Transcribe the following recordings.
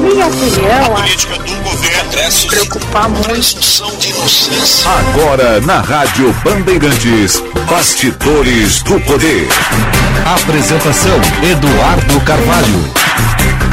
Na minha opinião, a política do governo se preocupar muito. Agora na Rádio Bandeirantes, Bastidores do Poder. Apresentação Eduardo Carvalho.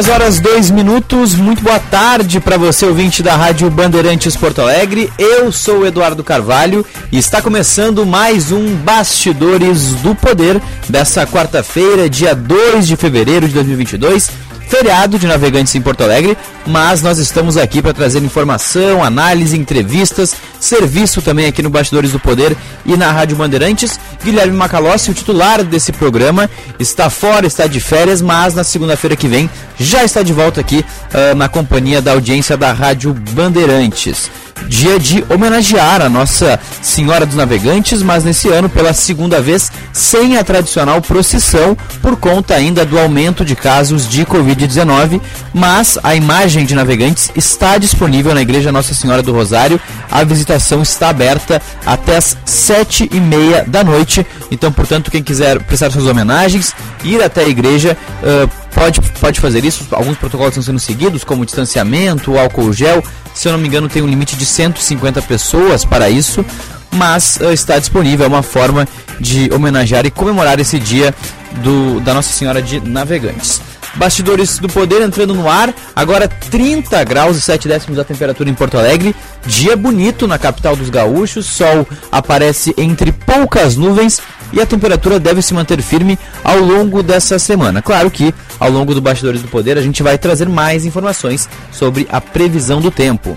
Duas horas, dois minutos. Muito boa tarde para você, ouvinte da Rádio Bandeirantes Porto Alegre. Eu sou o Eduardo Carvalho e está começando mais um Bastidores do Poder dessa quarta-feira, dia 2 de fevereiro de 2022 feriado de navegantes em Porto Alegre, mas nós estamos aqui para trazer informação, análise, entrevistas, serviço também aqui no Bastidores do Poder e na Rádio Bandeirantes. Guilherme Macalossi, o titular desse programa, está fora, está de férias, mas na segunda-feira que vem já está de volta aqui uh, na companhia da audiência da Rádio Bandeirantes dia de homenagear a Nossa Senhora dos Navegantes, mas nesse ano pela segunda vez sem a tradicional procissão por conta ainda do aumento de casos de Covid-19, mas a imagem de navegantes está disponível na Igreja Nossa Senhora do Rosário. A visitação está aberta até as sete e meia da noite. Então, portanto, quem quiser prestar suas homenagens, ir até a igreja, uh, pode, pode fazer isso. Alguns protocolos estão sendo seguidos, como distanciamento, álcool gel. Se eu não me engano, tem um limite de 150 pessoas para isso, mas uh, está disponível. É uma forma de homenagear e comemorar esse dia do, da Nossa Senhora de Navegantes. Bastidores do Poder entrando no ar, agora 30 graus e 7 décimos a temperatura em Porto Alegre. Dia bonito na capital dos gaúchos, sol aparece entre poucas nuvens e a temperatura deve se manter firme ao longo dessa semana. Claro que ao longo do Bastidores do Poder a gente vai trazer mais informações sobre a previsão do tempo.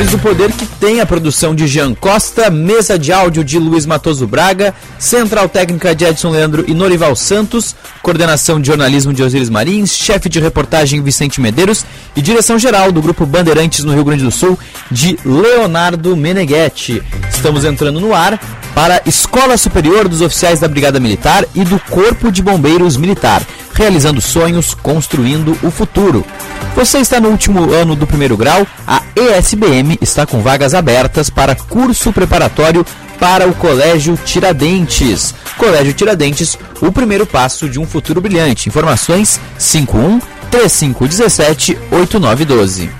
Do Poder que tem a produção de Jean Costa, mesa de áudio de Luiz Matoso Braga, central técnica de Edson Leandro e Norival Santos, coordenação de jornalismo de Osiris Marins, chefe de reportagem Vicente Medeiros e direção geral do Grupo Bandeirantes no Rio Grande do Sul de Leonardo Meneghetti. Estamos entrando no ar para Escola Superior dos Oficiais da Brigada Militar e do Corpo de Bombeiros Militar, realizando sonhos, construindo o futuro. Você está no último ano do primeiro grau, a ESBM está com vagas abertas para curso preparatório para o Colégio Tiradentes. Colégio Tiradentes, o primeiro passo de um futuro brilhante. Informações 51 3517 8912.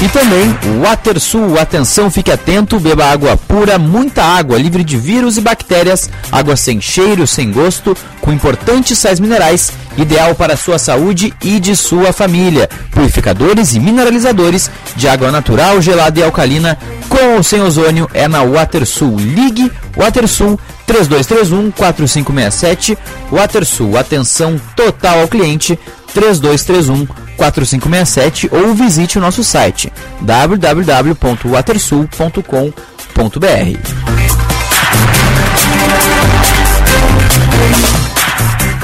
E também WaterSul, atenção, fique atento, beba água pura, muita água, livre de vírus e bactérias, água sem cheiro, sem gosto, com importantes sais minerais, ideal para a sua saúde e de sua família. Purificadores e mineralizadores de água natural, gelada e alcalina, com ou sem ozônio, é na WaterSul. Ligue WaterSul 3231 4567. WaterSul, atenção total ao cliente 3231 4567 ou visite o nosso site www.watersul.com.br.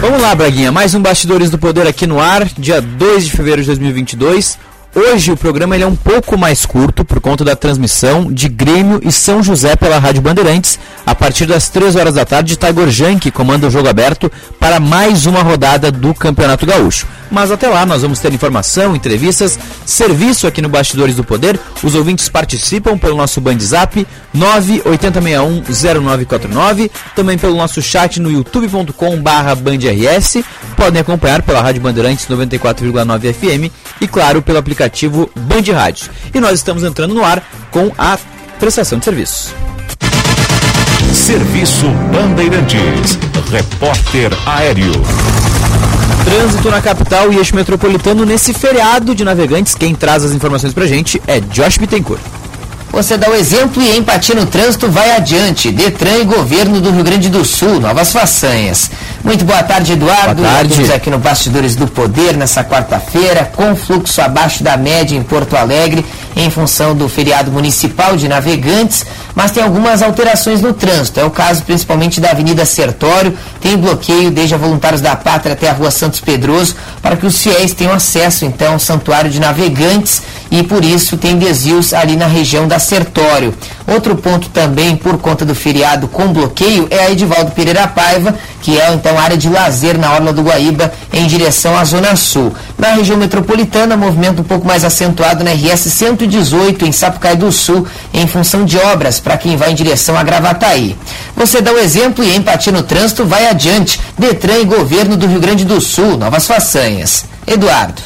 Vamos lá, Braguinha, mais um Bastidores do Poder aqui no ar, dia 2 de fevereiro de 2022. Hoje o programa é um pouco mais curto por conta da transmissão de Grêmio e São José pela Rádio Bandeirantes a partir das 3 horas da tarde. Tiger Jank comanda o jogo aberto para mais uma rodada do Campeonato Gaúcho. Mas até lá nós vamos ter informação, entrevistas, serviço aqui no Bastidores do Poder. Os ouvintes participam pelo nosso Bandzap 980610949, também pelo nosso chat no youtube.com/bandrs. Podem acompanhar pela Rádio Bandeirantes 94,9 FM e claro pelo aplicativo Band Rádios. E nós estamos entrando no ar com a prestação de serviços. Serviço Bandeirantes. Repórter Aéreo. Trânsito na capital e eixo metropolitano nesse feriado de navegantes. Quem traz as informações pra gente é Josh Bittencourt. Você dá o exemplo e empatia no trânsito vai adiante. Detran e Governo do Rio Grande do Sul, novas façanhas. Muito boa tarde, Eduardo. Boa tarde. Estamos aqui no Bastidores do Poder nessa quarta-feira, com fluxo abaixo da média em Porto Alegre, em função do feriado municipal de navegantes, mas tem algumas alterações no trânsito. É o caso principalmente da Avenida Sertório, tem bloqueio desde a Voluntários da Pátria até a Rua Santos Pedroso, para que os fiéis tenham acesso então ao Santuário de Navegantes e por isso tem desvios ali na região da Sertório. Outro ponto também, por conta do feriado com bloqueio, é a Edivaldo Pereira Paiva, que é então área de lazer na Orla do Guaíba, em direção à Zona Sul. Na região metropolitana, movimento um pouco mais acentuado na RS 118, em Sapucaí do Sul, em função de obras, para quem vai em direção a Gravataí. Você dá o exemplo e empatia no trânsito vai adiante. Detran e Governo do Rio Grande do Sul, novas façanhas. Eduardo.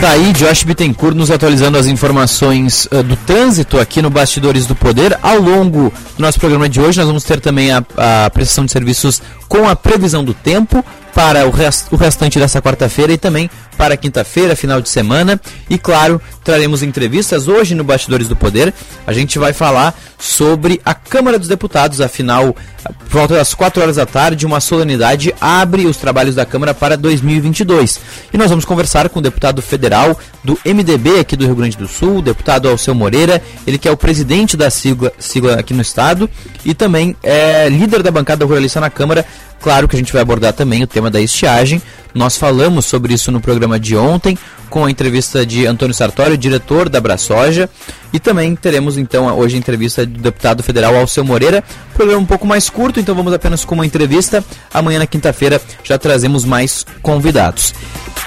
Tá aí, Josh Bittencourt nos atualizando as informações uh, do trânsito aqui no Bastidores do Poder. Ao longo do nosso programa de hoje, nós vamos ter também a, a prestação de serviços com a previsão do tempo para o, rest, o restante dessa quarta-feira e também para quinta-feira, final de semana. E claro, traremos entrevistas hoje no Bastidores do Poder. A gente vai falar sobre a Câmara dos Deputados, afinal, por volta das 4 horas da tarde, uma solenidade abre os trabalhos da Câmara para 2022. E nós vamos conversar com o deputado federal do MDB aqui do Rio Grande do Sul, o deputado Alceu Moreira, ele que é o presidente da sigla, sigla aqui no estado e também é líder da bancada ruralista na Câmara, Claro que a gente vai abordar também o tema da estiagem. Nós falamos sobre isso no programa de ontem, com a entrevista de Antônio Sartório, diretor da Brasoja. E também teremos então hoje a entrevista do deputado federal Alceu Moreira. Programa um pouco mais curto, então vamos apenas com uma entrevista. Amanhã na quinta-feira já trazemos mais convidados.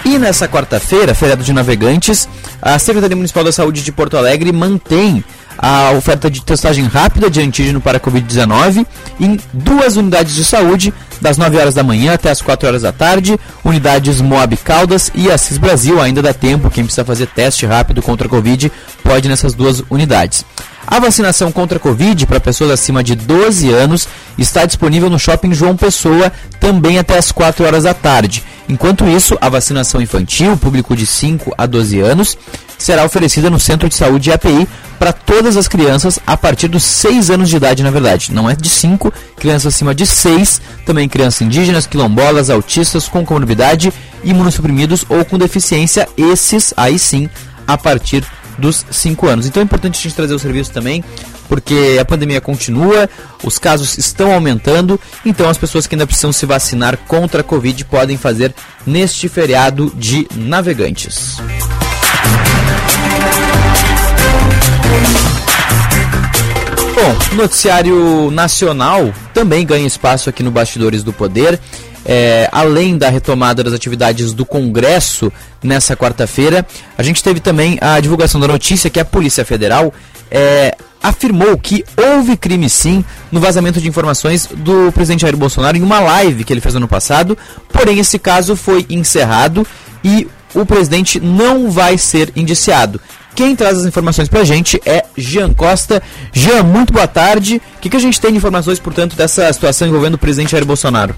E nessa quarta-feira, feriado de navegantes, a Secretaria Municipal da Saúde de Porto Alegre mantém a oferta de testagem rápida de antígeno para Covid-19 em duas unidades de saúde, das 9 horas da manhã até as 4 horas da tarde, unidades Moab Caldas e Assis Brasil. Ainda dá tempo, quem precisa fazer teste rápido contra a Covid pode nessas duas unidades. A vacinação contra a Covid para pessoas acima de 12 anos está disponível no Shopping João Pessoa também até as 4 horas da tarde. Enquanto isso, a vacinação infantil, público de 5 a 12 anos, será oferecida no Centro de Saúde API para todas as crianças a partir dos 6 anos de idade, na verdade. Não é de 5, crianças acima de 6, também crianças indígenas, quilombolas, autistas com comorbidade, imunossuprimidos ou com deficiência, esses aí sim, a partir dos 5 anos. Então é importante a gente trazer o serviço também, porque a pandemia continua, os casos estão aumentando, então as pessoas que ainda precisam se vacinar contra a Covid podem fazer neste feriado de navegantes. Bom, noticiário nacional também ganha espaço aqui no Bastidores do Poder. É, além da retomada das atividades do Congresso nessa quarta-feira, a gente teve também a divulgação da notícia que a Polícia Federal é, afirmou que houve crime sim no vazamento de informações do presidente Jair Bolsonaro em uma live que ele fez ano passado, porém esse caso foi encerrado e o presidente não vai ser indiciado. Quem traz as informações pra gente é Jean Costa. Jean, muito boa tarde. O que, que a gente tem de informações, portanto, dessa situação envolvendo o presidente Jair Bolsonaro?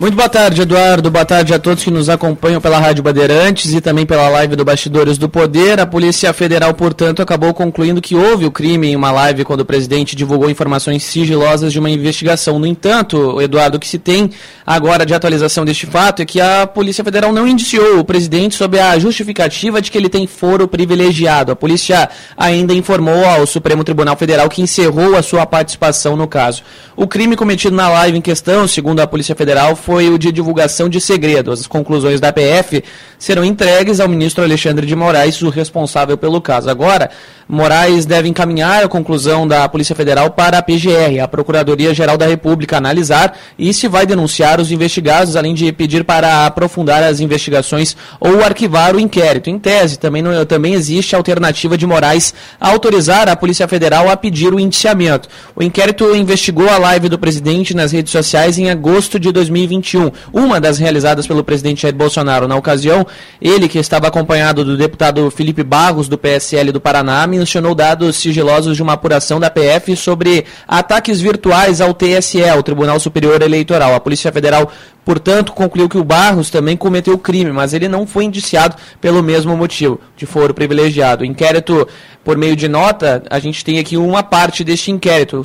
Muito boa tarde, Eduardo. Boa tarde a todos que nos acompanham pela Rádio Bandeirantes e também pela live do Bastidores do Poder. A Polícia Federal, portanto, acabou concluindo que houve o crime em uma live quando o presidente divulgou informações sigilosas de uma investigação. No entanto, Eduardo, o que se tem agora de atualização deste fato é que a Polícia Federal não indiciou o presidente sob a justificativa de que ele tem foro privilegiado. A polícia ainda informou ao Supremo Tribunal Federal que encerrou a sua participação no caso. O crime cometido na live em questão, segundo a Polícia Federal, foi o de divulgação de segredo. As conclusões da PF serão entregues ao ministro Alexandre de Moraes, o responsável pelo caso. Agora, Moraes deve encaminhar a conclusão da Polícia Federal para a PGR, a Procuradoria-Geral da República, analisar e se vai denunciar os investigados, além de pedir para aprofundar as investigações ou arquivar o inquérito. Em tese, também, não, também existe a alternativa de Moraes autorizar a Polícia Federal a pedir o indiciamento. O inquérito investigou a live do presidente nas redes sociais em agosto de 2020 2021. Uma das realizadas pelo presidente Jair Bolsonaro. Na ocasião, ele, que estava acompanhado do deputado Felipe Barros, do PSL do Paraná, mencionou dados sigilosos de uma apuração da PF sobre ataques virtuais ao TSE, o Tribunal Superior Eleitoral. A Polícia Federal Portanto, concluiu que o Barros também cometeu crime, mas ele não foi indiciado pelo mesmo motivo, de foro privilegiado. O inquérito, por meio de nota, a gente tem aqui uma parte deste inquérito,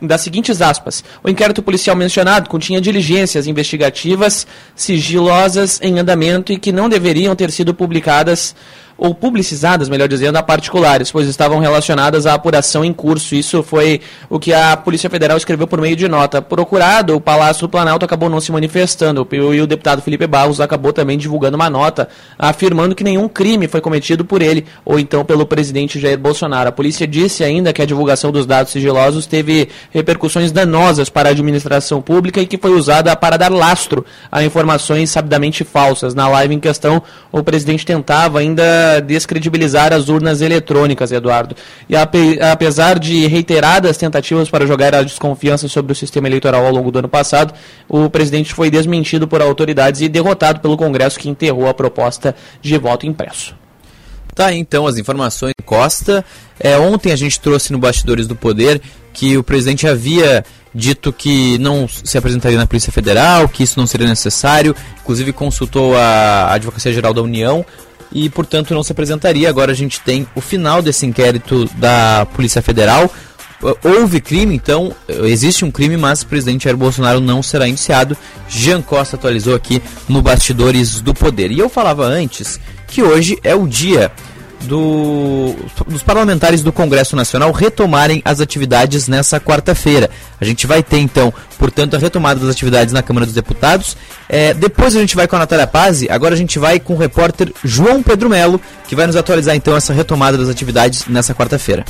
das seguintes aspas. O inquérito policial mencionado continha diligências investigativas sigilosas em andamento e que não deveriam ter sido publicadas ou publicizadas, melhor dizendo, a particulares, pois estavam relacionadas à apuração em curso. Isso foi o que a Polícia Federal escreveu por meio de nota. Procurado, o Palácio do Planalto acabou não se manifestando e o deputado Felipe Barros acabou também divulgando uma nota afirmando que nenhum crime foi cometido por ele ou então pelo presidente Jair Bolsonaro. A polícia disse ainda que a divulgação dos dados sigilosos teve repercussões danosas para a administração pública e que foi usada para dar lastro a informações sabidamente falsas. Na live em questão, o presidente tentava ainda descredibilizar as urnas eletrônicas, Eduardo. E apesar de reiteradas tentativas para jogar a desconfiança sobre o sistema eleitoral ao longo do ano passado, o presidente foi desmentido por autoridades e derrotado pelo Congresso que enterrou a proposta de voto impresso. Tá, então as informações Costa. É, ontem a gente trouxe no Bastidores do Poder que o presidente havia dito que não se apresentaria na Polícia Federal, que isso não seria necessário, inclusive consultou a Advocacia Geral da União e, portanto, não se apresentaria. Agora a gente tem o final desse inquérito da Polícia Federal. Houve crime, então, existe um crime, mas o presidente Jair Bolsonaro não será indiciado. Jean Costa atualizou aqui no Bastidores do Poder. E eu falava antes que hoje é o dia do, dos parlamentares do Congresso Nacional retomarem as atividades nessa quarta-feira. A gente vai ter, então, portanto, a retomada das atividades na Câmara dos Deputados. É, depois a gente vai com a Natália Pazzi, agora a gente vai com o repórter João Pedro Melo, que vai nos atualizar, então, essa retomada das atividades nessa quarta-feira.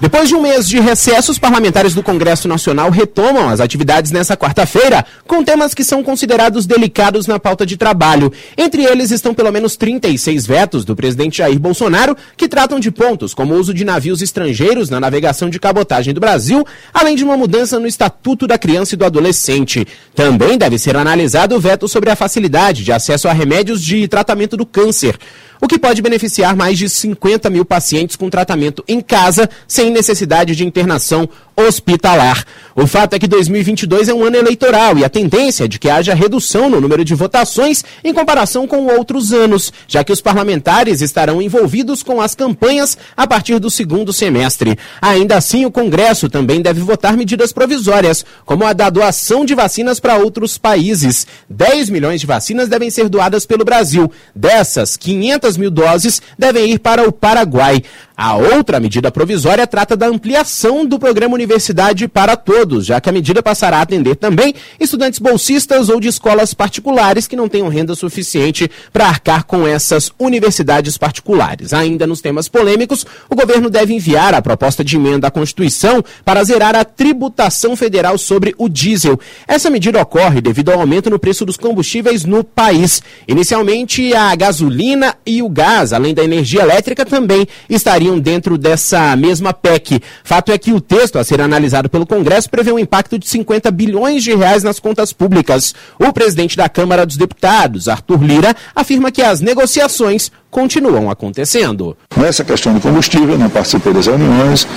Depois de um mês de recesso, os parlamentares do Congresso Nacional retomam as atividades nesta quarta-feira, com temas que são considerados delicados na pauta de trabalho. Entre eles estão pelo menos 36 vetos do presidente Jair Bolsonaro, que tratam de pontos como o uso de navios estrangeiros na navegação de cabotagem do Brasil, além de uma mudança no Estatuto da Criança e do Adolescente. Também deve ser analisado o veto sobre a facilidade de acesso a remédios de tratamento do câncer o que pode beneficiar mais de 50 mil pacientes com tratamento em casa, sem necessidade de internação hospitalar. O fato é que 2022 é um ano eleitoral e a tendência é de que haja redução no número de votações em comparação com outros anos, já que os parlamentares estarão envolvidos com as campanhas a partir do segundo semestre. Ainda assim, o Congresso também deve votar medidas provisórias, como a da doação de vacinas para outros países. 10 milhões de vacinas devem ser doadas pelo Brasil. Dessas, 500 mil doses devem ir para o Paraguai. A outra medida provisória trata da ampliação do programa Universidade para Todos, já que a medida passará a atender também estudantes bolsistas ou de escolas particulares que não tenham renda suficiente para arcar com essas universidades particulares. Ainda nos temas polêmicos, o governo deve enviar a proposta de emenda à Constituição para zerar a tributação federal sobre o diesel. Essa medida ocorre devido ao aumento no preço dos combustíveis no país. Inicialmente, a gasolina e o gás, além da energia elétrica, também estariam estariam dentro dessa mesma PEC. Fato é que o texto a ser analisado pelo Congresso prevê um impacto de 50 bilhões de reais nas contas públicas. O presidente da Câmara dos Deputados, Arthur Lira, afirma que as negociações continuam acontecendo. Nessa questão do combustível, não participei das reuniões,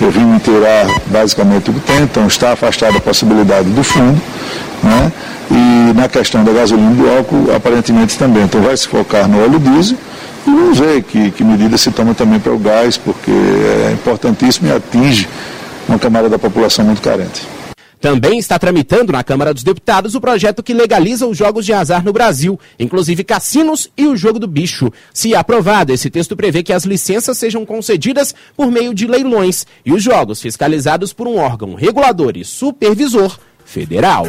eu vim me inteirar basicamente do tempo, então está afastada a possibilidade do fundo, né? e na questão da gasolina e do álcool, aparentemente também. Então vai se focar no óleo diesel, e vamos ver que, que medidas se tomam também para o gás, porque é importantíssimo e atinge uma camada da população muito carente. Também está tramitando na Câmara dos Deputados o projeto que legaliza os jogos de azar no Brasil, inclusive cassinos e o jogo do bicho. Se aprovado, esse texto prevê que as licenças sejam concedidas por meio de leilões e os jogos fiscalizados por um órgão regulador e supervisor federal.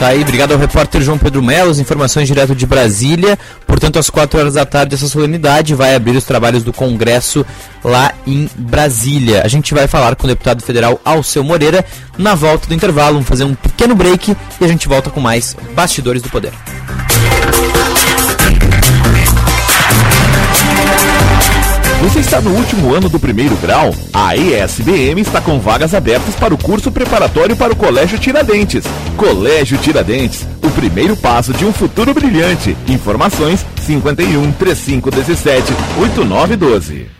Tá aí, obrigado ao repórter João Pedro Melo, informações direto de Brasília. Portanto, às 4 horas da tarde, essa solenidade vai abrir os trabalhos do Congresso lá em Brasília. A gente vai falar com o deputado federal Alceu Moreira na volta do intervalo. Vamos fazer um pequeno break e a gente volta com mais Bastidores do Poder. Você está no último ano do primeiro grau? A ESBM está com vagas abertas para o curso preparatório para o Colégio Tiradentes. Colégio Tiradentes, o primeiro passo de um futuro brilhante. Informações 51 3517 8912.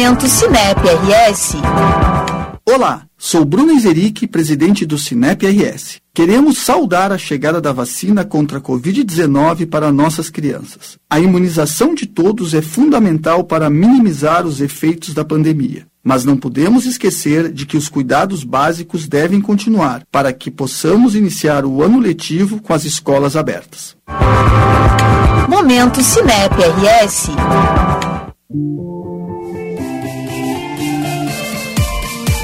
Momento Cinep RS. Olá, sou Bruno Izeric, presidente do Cinep RS. Queremos saudar a chegada da vacina contra a Covid-19 para nossas crianças. A imunização de todos é fundamental para minimizar os efeitos da pandemia. Mas não podemos esquecer de que os cuidados básicos devem continuar para que possamos iniciar o ano letivo com as escolas abertas. Momento Cinep RS.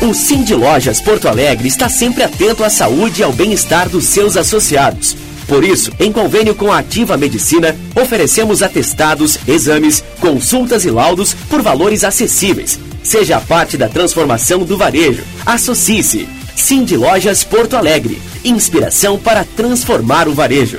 O Cindy Lojas Porto Alegre está sempre atento à saúde e ao bem-estar dos seus associados. Por isso, em convênio com a Ativa Medicina, oferecemos atestados, exames, consultas e laudos por valores acessíveis. Seja parte da transformação do varejo. Associe-se. Cindy Lojas Porto Alegre. Inspiração para transformar o varejo.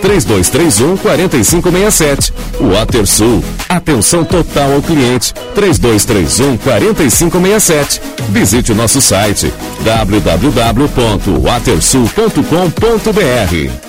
3231 4567. WaterSul. Atenção total ao cliente. 3231 4567. Visite o nosso site www.watersul.com.br.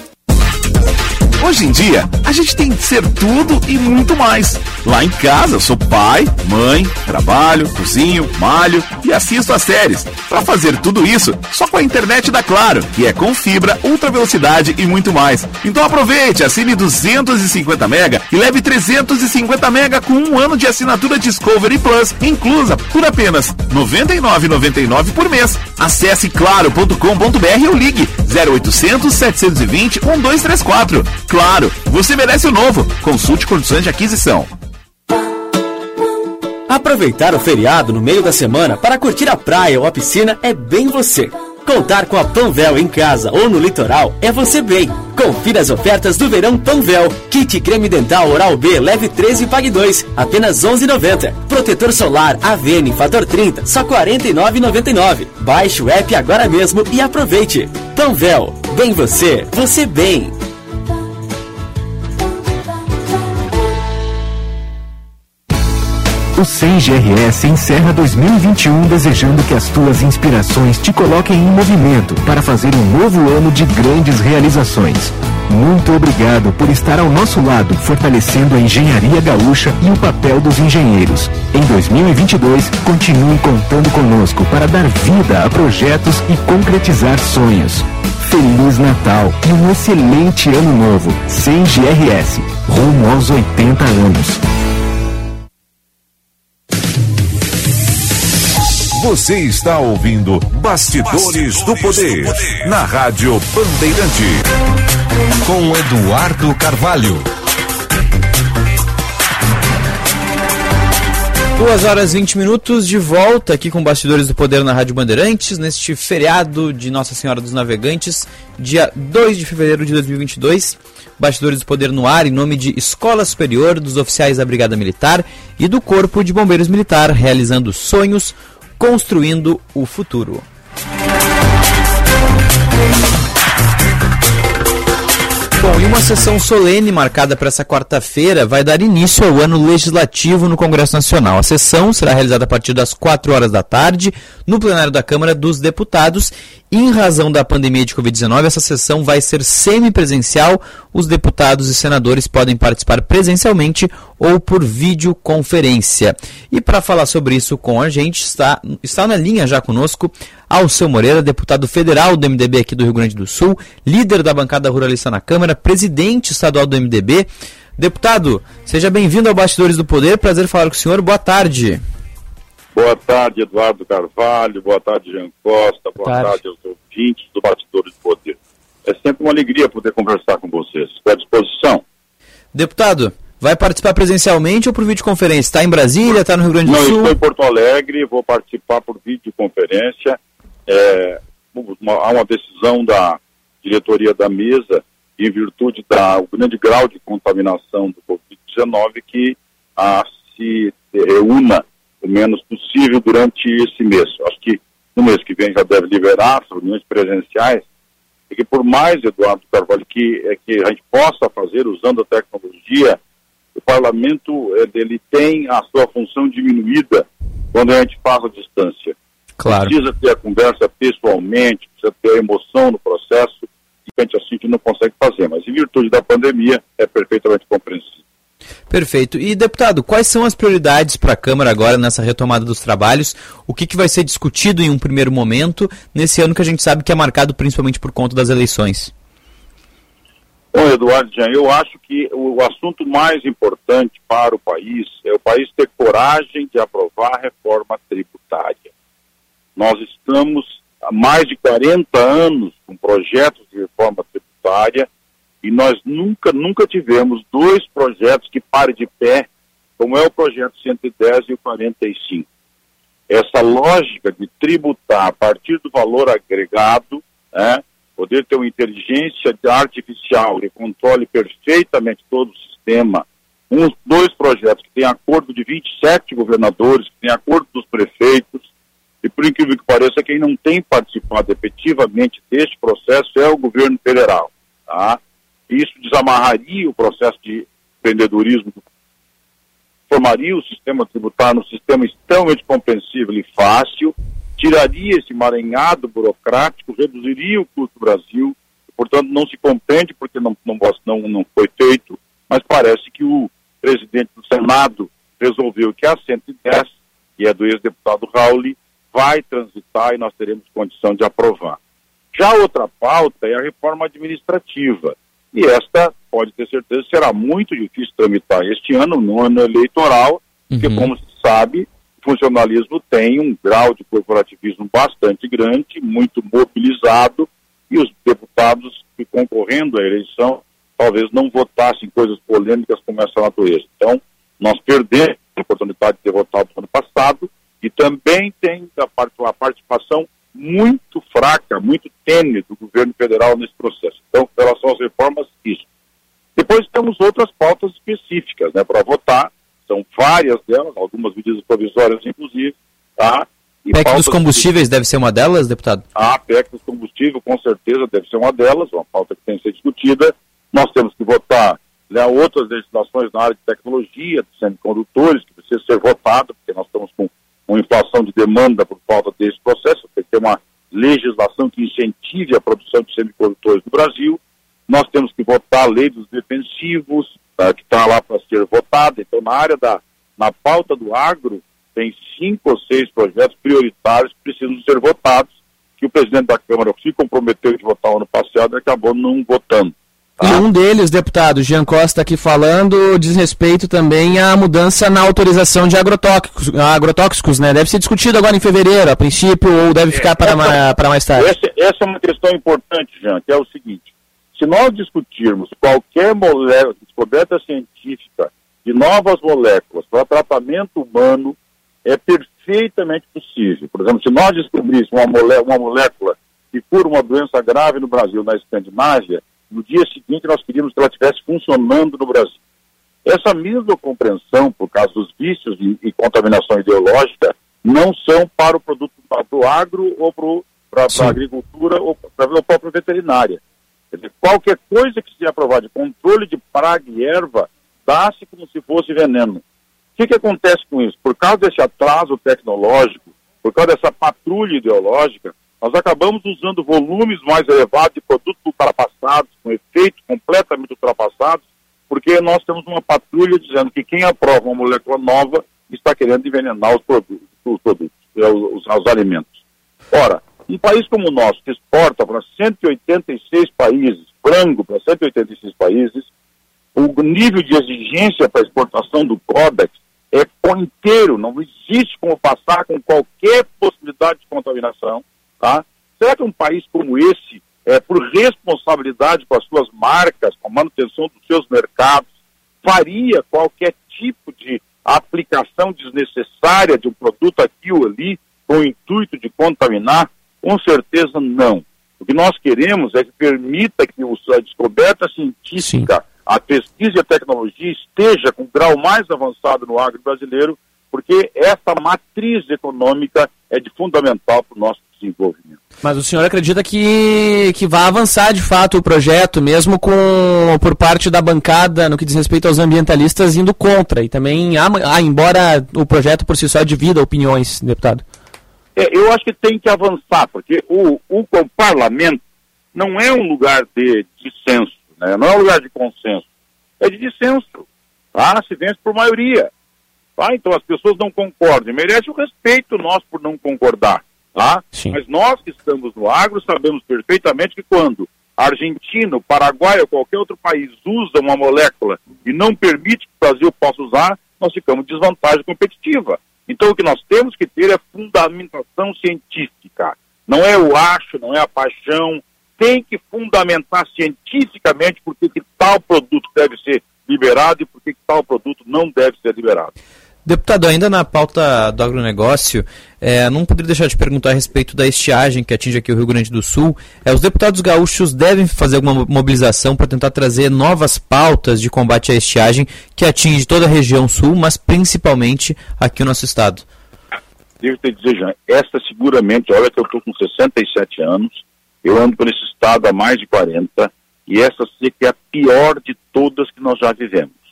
Hoje em dia, a gente tem que ser tudo e muito mais. Lá em casa, eu sou pai, mãe, trabalho, cozinho, malho e assisto as séries. Para fazer tudo isso, só com a internet da Claro, que é com fibra, ultra velocidade e muito mais. Então aproveite, assine 250 mega e leve 350 mega com um ano de assinatura Discovery Plus, inclusa por apenas R$ 99,99 por mês. Acesse claro.com.br ou ligue 0800 720 1234. Claro, você merece o novo. Consulte condições de aquisição. Aproveitar o feriado no meio da semana para curtir a praia ou a piscina é bem você. Contar com a Panvel em casa ou no litoral é você bem. Confira as ofertas do verão Panvel. Kit creme dental Oral B leve 13 e pague 2, apenas 11,90. Protetor solar AVN fator 30, só 49,99. Baixe o app agora mesmo e aproveite. Panvel, bem você, você bem. O 100GRS encerra 2021 desejando que as tuas inspirações te coloquem em movimento para fazer um novo ano de grandes realizações. Muito obrigado por estar ao nosso lado, fortalecendo a engenharia gaúcha e o papel dos engenheiros. Em 2022, continue contando conosco para dar vida a projetos e concretizar sonhos. Feliz Natal e um excelente ano novo. 100 GRS, rumo aos 80 anos. Você está ouvindo Bastidores, Bastidores do, poder, do Poder na Rádio Bandeirante. Com Eduardo Carvalho. Duas horas e 20 minutos de volta aqui com Bastidores do Poder na Rádio Bandeirantes, neste feriado de Nossa Senhora dos Navegantes, dia 2 de fevereiro de 2022. Bastidores do Poder no ar, em nome de Escola Superior, dos oficiais da Brigada Militar e do Corpo de Bombeiros Militar, realizando sonhos, construindo o futuro. Bom, e uma sessão solene marcada para essa quarta-feira vai dar início ao ano legislativo no Congresso Nacional. A sessão será realizada a partir das 4 horas da tarde no plenário da Câmara dos Deputados. Em razão da pandemia de Covid-19, essa sessão vai ser semipresencial. Os deputados e senadores podem participar presencialmente ou por videoconferência. E para falar sobre isso com a gente, está, está na linha já conosco Alceu Moreira, deputado federal do MDB aqui do Rio Grande do Sul, líder da bancada ruralista na Câmara, presidente estadual do MDB. Deputado, seja bem-vindo ao Bastidores do Poder, prazer falar com o senhor, boa tarde. Boa tarde, Eduardo Carvalho, boa tarde, Jean Costa, boa tarde, tarde aos ouvintes do Bastidores do Poder. É sempre uma alegria poder conversar com vocês. Estou à disposição. Deputado, vai participar presencialmente ou por videoconferência? Está em Brasília, está no Rio Grande do Não, Sul? Não, estou em Porto Alegre, vou participar por videoconferência é, uma, há uma decisão da diretoria da mesa, em virtude do grande grau de contaminação do Covid-19, que a, se reúna o menos possível durante esse mês. Acho que no mês que vem já deve liberar as reuniões presenciais, e que por mais, Eduardo Carvalho, que, é, que a gente possa fazer usando a tecnologia, o parlamento ele tem a sua função diminuída quando a gente faz a distância. Claro. Precisa ter a conversa pessoalmente, precisa ter a emoção no processo, e a gente assim que não consegue fazer. Mas em virtude da pandemia, é perfeitamente compreensível. Perfeito. E, deputado, quais são as prioridades para a Câmara agora nessa retomada dos trabalhos? O que, que vai ser discutido em um primeiro momento, nesse ano que a gente sabe que é marcado principalmente por conta das eleições? Bom, Eduardo Jean, eu acho que o assunto mais importante para o país é o país ter coragem de aprovar a reforma tributária. Nós estamos há mais de 40 anos com projetos de reforma tributária e nós nunca, nunca tivemos dois projetos que parem de pé, como é o projeto 110 e o 45. Essa lógica de tributar a partir do valor agregado, né, poder ter uma inteligência artificial que controle perfeitamente todo o sistema, uns dois projetos que têm acordo de 27 governadores, que têm acordo dos prefeitos, e por incrível que pareça, quem não tem participado efetivamente deste processo é o governo federal. Tá? Isso desamarraria o processo de empreendedorismo, formaria o sistema tributário um sistema extremamente compreensível e fácil, tiraria esse maranhado burocrático, reduziria o custo do Brasil, portanto não se compreende porque não, não, não foi feito, mas parece que o presidente do Senado resolveu que a 110, que é do ex-deputado Rauli, vai transitar e nós teremos condição de aprovar. Já outra pauta é a reforma administrativa. E esta, pode ter certeza, será muito difícil tramitar este ano, no ano eleitoral, uhum. porque, como se sabe, o funcionalismo tem um grau de corporativismo bastante grande, muito mobilizado, e os deputados que concorrendo à eleição talvez não votassem coisas polêmicas como essa natureza. Então, nós perdemos a oportunidade de ter votado no ano passado, e também tem a participação muito fraca, muito tênue do governo federal nesse processo. Então, em relação às reformas, isso. Depois temos outras pautas específicas né, para votar, são várias delas, algumas medidas provisórias, inclusive, tá? E PEC dos combustíveis deve ser uma delas, deputado? A PEC dos combustíveis, com certeza, deve ser uma delas, uma pauta que tem que ser discutida. Nós temos que votar né, outras legislações na área de tecnologia, de semicondutores, que precisa ser votado, porque nós estamos com uma inflação de demanda por falta desse processo, tem que ter uma legislação que incentive a produção de semicondutores no Brasil. Nós temos que votar a lei dos defensivos, tá, que está lá para ser votada. Então, na área da, na pauta do agro, tem cinco ou seis projetos prioritários que precisam ser votados, que o presidente da Câmara se comprometeu de votar ano passado e acabou não votando. E um deles, deputado Jean Costa aqui falando, diz respeito também à mudança na autorização de agrotóxicos, agrotóxicos né? Deve ser discutido agora em fevereiro, a princípio, ou deve ficar para, mais, para mais tarde? Essa, essa, é uma questão importante, Jean, que é o seguinte. Se nós discutirmos qualquer molécula, descoberta científica de novas moléculas para tratamento humano, é perfeitamente possível. Por exemplo, se nós descobríssemos uma, molé uma molécula que cura uma doença grave no Brasil, na Escandinávia, no dia seguinte nós queríamos que ela estivesse funcionando no Brasil. Essa mesma compreensão, por causa dos vícios e, e contaminação ideológica, não são para o produto do agro ou para a agricultura ou para a própria veterinária. Quer dizer, qualquer coisa que se aprovar de controle de praga e erva, dá-se como se fosse veneno. O que, que acontece com isso? Por causa desse atraso tecnológico, por causa dessa patrulha ideológica, nós acabamos usando volumes mais elevados de produtos ultrapassados, com efeitos completamente ultrapassados, porque nós temos uma patrulha dizendo que quem aprova uma molécula nova está querendo envenenar os produtos, os, produtos, eh, os, os alimentos. Ora, um país como o nosso, que exporta para 186 países, frango para 186 países, o nível de exigência para exportação do Codex é inteiro, não existe como passar com qualquer possibilidade de contaminação, tá? Será que um país como esse, é, por responsabilidade com as suas marcas, com a manutenção dos seus mercados, faria qualquer tipo de aplicação desnecessária de um produto aqui ou ali com o intuito de contaminar? Com certeza não. O que nós queremos é que permita que a descoberta científica, Sim. a pesquisa e a tecnologia esteja com um grau mais avançado no agro brasileiro, porque essa matriz econômica é de fundamental para o nosso desenvolvimento. Mas o senhor acredita que, que vai avançar de fato o projeto, mesmo com por parte da bancada, no que diz respeito aos ambientalistas, indo contra? E também, ah embora o projeto por si só divida opiniões, deputado? É, eu acho que tem que avançar, porque o, o, o parlamento não é um lugar de dissenso, né? não é um lugar de consenso, é de dissenso. Tá? Se vence por maioria. Tá? Então as pessoas não concordam. Merece o respeito nosso por não concordar. Tá? Mas nós que estamos no agro sabemos perfeitamente que quando a Argentina, o Paraguai ou qualquer outro país usa uma molécula e não permite que o Brasil possa usar, nós ficamos em desvantagem competitiva. Então o que nós temos que ter é fundamentação científica. Não é o acho, não é a paixão. Tem que fundamentar cientificamente por que tal produto deve ser liberado e por que tal produto não deve ser liberado. Deputado, ainda na pauta do agronegócio, é, não poderia deixar de perguntar a respeito da estiagem que atinge aqui o Rio Grande do Sul. É, os deputados gaúchos devem fazer alguma mobilização para tentar trazer novas pautas de combate à estiagem que atinge toda a região sul, mas principalmente aqui o nosso estado. Devo te dizer, Jean, esta seguramente, olha que eu estou com 67 anos, eu ando por esse estado há mais de 40, e essa seca é a pior de todas que nós já vivemos.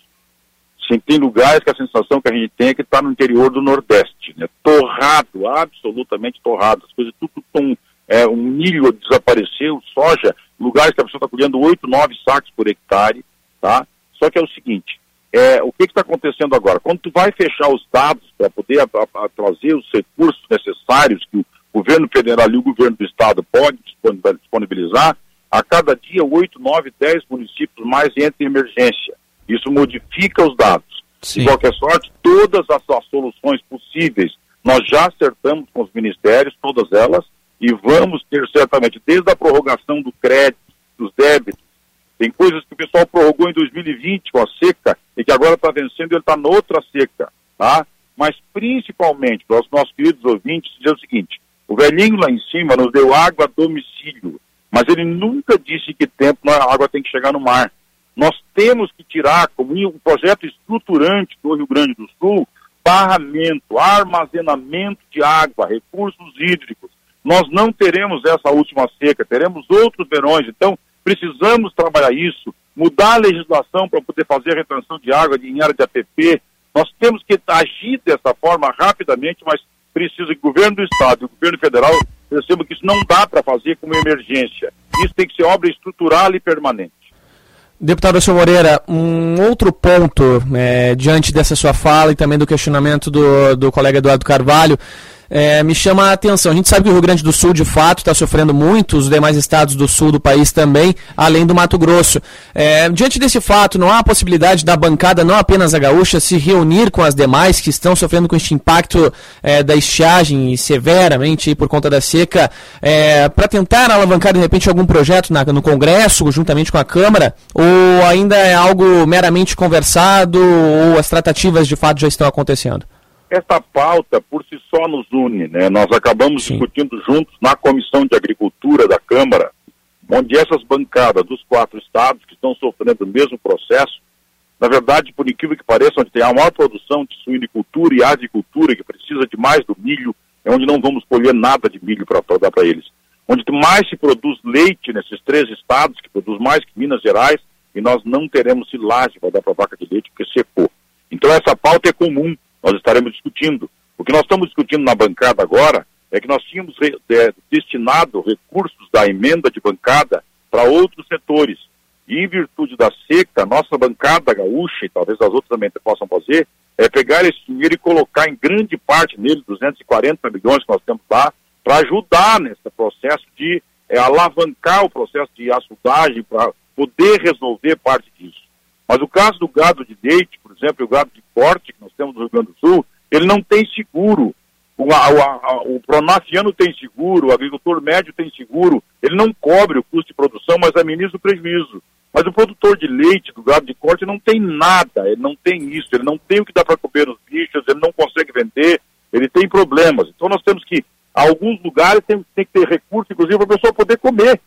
Sim, tem lugares que a sensação que a gente tem é que está no interior do Nordeste, né? torrado, absolutamente torrado, as coisas tudo com é, um milho desapareceu, soja, lugares que a pessoa está colhendo 8, 9 sacos por hectare, tá? Só que é o seguinte, é, o que está acontecendo agora? Quando tu vai fechar os dados para poder a, a, a trazer os recursos necessários que o governo federal e o governo do estado podem disponibilizar, a cada dia 8, 9, 10 municípios mais entram em emergência. Isso modifica os dados. Sim. De qualquer sorte, todas as, as soluções possíveis nós já acertamos com os ministérios, todas elas, e vamos ter certamente, desde a prorrogação do crédito, dos débitos, tem coisas que o pessoal prorrogou em 2020 com a seca e que agora está vencendo e ele está noutra seca, tá? Mas principalmente para os nossos queridos ouvintes dizer o seguinte: o velhinho lá em cima nos deu água a domicílio, mas ele nunca disse que tempo a água tem que chegar no mar. Nós temos que tirar como um projeto estruturante do Rio Grande do Sul barramento, armazenamento de água, recursos hídricos. Nós não teremos essa última seca, teremos outros verões, então precisamos trabalhar isso, mudar a legislação para poder fazer a retenção de água em área de APP. Nós temos que agir dessa forma rapidamente, mas precisa que o governo do Estado e o governo federal percebam que isso não dá para fazer como emergência. Isso tem que ser obra estrutural e permanente. Deputado Sr. Moreira, um outro ponto, é, diante dessa sua fala e também do questionamento do, do colega Eduardo Carvalho, é, me chama a atenção. A gente sabe que o Rio Grande do Sul, de fato, está sofrendo muito, os demais estados do sul do país também, além do Mato Grosso. É, diante desse fato, não há a possibilidade da bancada, não apenas a gaúcha, se reunir com as demais que estão sofrendo com este impacto é, da estiagem severamente por conta da seca, é, para tentar alavancar, de repente, algum projeto na, no Congresso, juntamente com a Câmara, ou ainda é algo meramente conversado, ou as tratativas de fato já estão acontecendo? Essa pauta por si só nos une, né? Nós acabamos Sim. discutindo juntos na Comissão de Agricultura da Câmara, onde essas bancadas dos quatro estados que estão sofrendo o mesmo processo, na verdade, por incrível que pareça, onde tem a maior produção de suinicultura e avicultura, que precisa de mais do milho, é onde não vamos colher nada de milho para dar para eles. onde mais se produz leite nesses três estados, que produz mais que Minas Gerais, e nós não teremos silagem para dar para a vaca de leite porque secou. Então essa pauta é comum, nós estaremos discutindo. O que nós estamos discutindo na bancada agora é que nós tínhamos é, destinado recursos da emenda de bancada para outros setores. E em virtude da seca, nossa bancada gaúcha, e talvez as outras também possam fazer, é pegar esse dinheiro e colocar em grande parte nele, 240 milhões que nós temos lá, para ajudar nesse processo de é, alavancar o processo de açudagem, para poder resolver parte disso. Mas o caso do gado de leite, por exemplo, o gado de corte que nós temos no Rio Grande do Sul, ele não tem seguro. O, a, o tem seguro, o agricultor médio tem seguro, ele não cobre o custo de produção, mas administra o prejuízo. Mas o produtor de leite, do gado de corte, não tem nada, ele não tem isso, ele não tem o que dá para comer nos bichos, ele não consegue vender, ele tem problemas. Então nós temos que, alguns lugares tem, tem que ter recurso, inclusive, para a pessoa poder comer.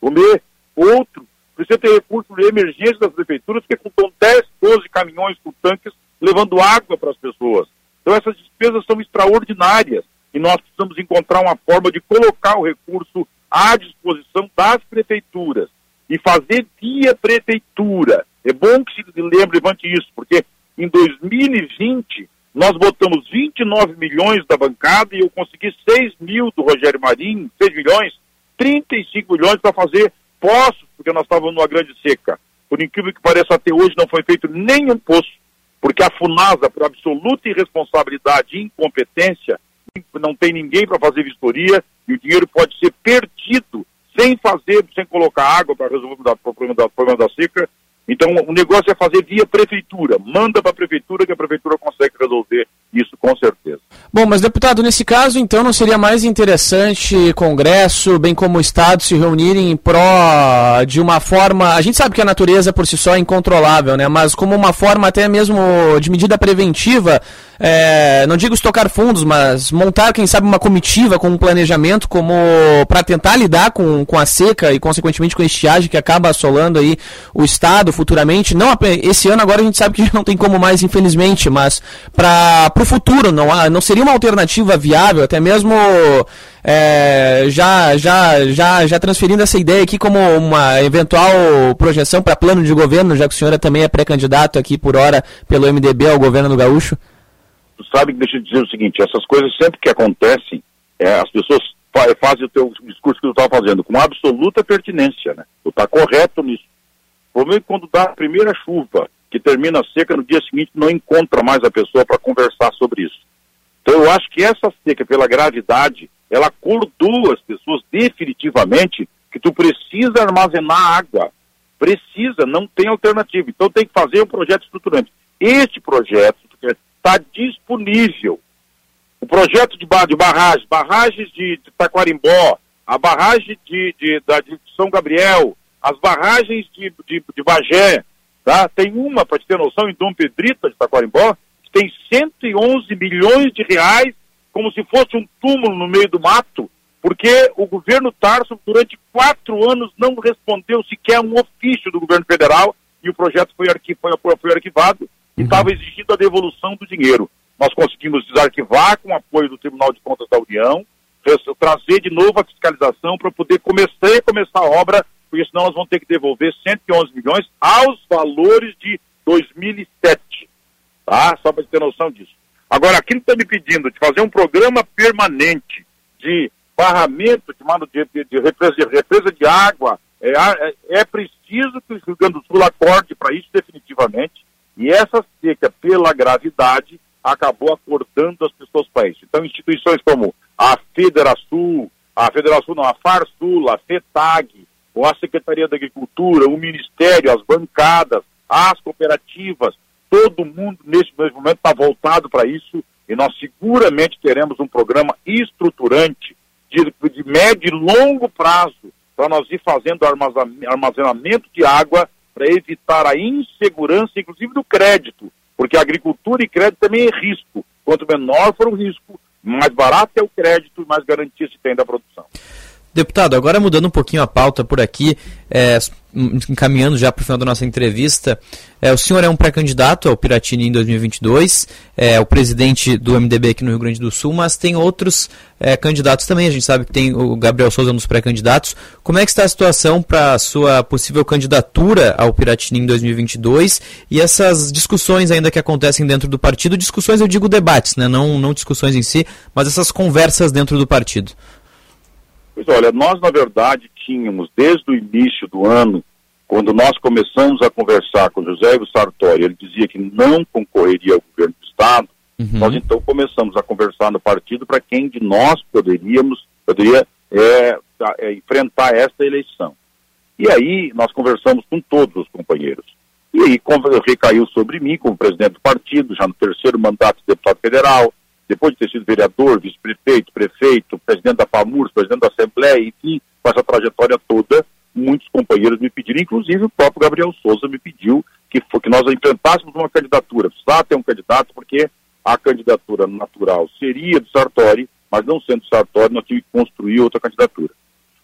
Comer. Outro, precisa ter recurso de emergência das prefeituras, que com 10, 12 caminhões com tanques levando água para as pessoas. Então essas despesas são extraordinárias e nós precisamos encontrar uma forma de colocar o recurso à disposição das prefeituras e fazer via prefeitura. É bom que se lembre, levante isso, porque em 2020 nós botamos 29 milhões da bancada e eu consegui 6 mil do Rogério Marinho, 6 milhões, 35 milhões para fazer poços, porque nós estávamos numa grande seca. Por incrível que pareça, até hoje não foi feito nenhum poço porque a FUNASA, por absoluta irresponsabilidade e incompetência, não tem ninguém para fazer vistoria e o dinheiro pode ser perdido sem fazer, sem colocar água para resolver o problema da, problema da seca. Então, o negócio é fazer via prefeitura. Manda para a prefeitura que a prefeitura consegue resolver isso com certeza. Bom, mas deputado, nesse caso, então, não seria mais interessante Congresso, bem como o Estado, se reunirem em pró de uma forma. A gente sabe que a natureza por si só é incontrolável, né? Mas como uma forma até mesmo de medida preventiva, é, não digo estocar fundos, mas montar, quem sabe, uma comitiva com um planejamento como para tentar lidar com, com a seca e, consequentemente, com a estiagem que acaba assolando aí o Estado futuramente. Não esse ano agora a gente sabe que não tem como mais, infelizmente, mas para o futuro não, há, não seria uma alternativa viável, até mesmo é, já, já, já, já transferindo essa ideia aqui como uma eventual projeção para plano de governo, já que o senhor também é pré-candidato aqui por hora pelo MDB ao governo do Gaúcho? Sabe que deixa eu dizer o seguinte, essas coisas sempre que acontecem, é, as pessoas fazem o teu discurso que tu estava fazendo com absoluta pertinência, né? Tu está correto nisso. O problema é que quando dá a primeira chuva, que termina a seca, no dia seguinte não encontra mais a pessoa para conversar sobre isso. Então eu acho que essa seca, pela gravidade, ela acordou as pessoas definitivamente que tu precisa armazenar água. Precisa, não tem alternativa. Então tem que fazer um projeto estruturante. Este projeto está disponível. O projeto de, de barragens, barragens de, de Taquarimbó, a barragem de, de, da, de São Gabriel, as barragens de, de, de Bagé, Tá? Tem uma, para te ter noção, em Dom Pedrita de Taquarimbó, que tem 111 milhões de reais, como se fosse um túmulo no meio do mato, porque o governo Tarso, durante quatro anos, não respondeu sequer um ofício do governo federal e o projeto foi, arqui foi, foi arquivado e estava uhum. exigindo a devolução do dinheiro. Nós conseguimos desarquivar com o apoio do Tribunal de Contas da União, trazer de novo a fiscalização para poder começar, começar a obra porque senão nós vamos ter que devolver 111 milhões aos valores de 2007, tá? Só para ter noção disso. Agora, aquilo que está me pedindo de fazer um programa permanente de barramento, de, de, de, represa, de represa de água, é, é, é preciso que o Rio Grande do Sul acorde para isso definitivamente, e essa seca, pela gravidade, acabou acordando as pessoas para isso. Então, instituições como a Federação, a Federação não, a Farsul, a FETAG, ou a Secretaria da Agricultura, o Ministério, as bancadas, as cooperativas, todo mundo mesmo momento está voltado para isso e nós seguramente teremos um programa estruturante de, de médio e longo prazo para nós ir fazendo armazenamento de água para evitar a insegurança, inclusive do crédito, porque agricultura e crédito também é risco. Quanto menor for o risco, mais barato é o crédito e mais garantia se tem da produção. Deputado, agora mudando um pouquinho a pauta por aqui, é, encaminhando já para o final da nossa entrevista, é, o senhor é um pré-candidato ao Piratini em 2022, é o presidente do MDB aqui no Rio Grande do Sul, mas tem outros é, candidatos também, a gente sabe que tem o Gabriel Souza nos pré-candidatos. Como é que está a situação para a sua possível candidatura ao Piratini em 2022 e essas discussões ainda que acontecem dentro do partido, discussões eu digo debates, né? não, não discussões em si, mas essas conversas dentro do partido? Pois olha, nós na verdade tínhamos desde o início do ano, quando nós começamos a conversar com José Ivo Sartori, ele dizia que não concorreria ao governo do Estado, uhum. nós então começamos a conversar no partido para quem de nós poderíamos, poderia é, é, enfrentar esta eleição. E aí nós conversamos com todos os companheiros. E aí recaiu sobre mim como presidente do partido, já no terceiro mandato de deputado federal, depois de ter sido vereador, vice-prefeito, prefeito, presidente da FAMURS, presidente da Assembleia, enfim, com essa trajetória toda, muitos companheiros me pediram, inclusive o próprio Gabriel Souza me pediu que, que nós enfrentássemos uma candidatura. Precisava ter um candidato, porque a candidatura natural seria do Sartori, mas não sendo Sartori, nós tínhamos que construir outra candidatura.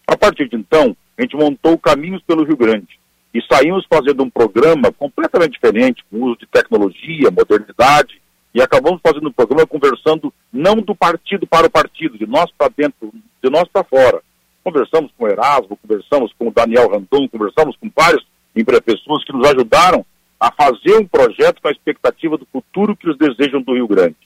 A partir de então, a gente montou caminhos pelo Rio Grande e saímos fazendo um programa completamente diferente, com uso de tecnologia, modernidade, e acabamos fazendo um programa conversando não do partido para o partido, de nós para dentro, de nós para fora. Conversamos com o Erasmo, conversamos com o Daniel Randon, conversamos com várias pessoas que nos ajudaram a fazer um projeto com a expectativa do futuro que eles desejam do Rio Grande.